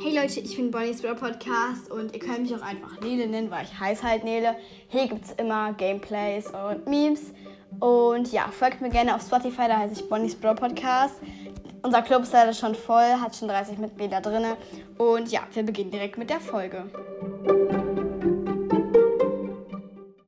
Hey Leute, ich bin Bonnie's Bro Podcast und ihr könnt mich auch einfach Nele nennen, weil ich heiße halt Nele. Hier gibt es immer Gameplays und Memes. Und ja, folgt mir gerne auf Spotify, da heiße ich Bonnie's Bro Podcast. Unser Club ist leider schon voll, hat schon 30 Mitglieder drin. Und ja, wir beginnen direkt mit der Folge.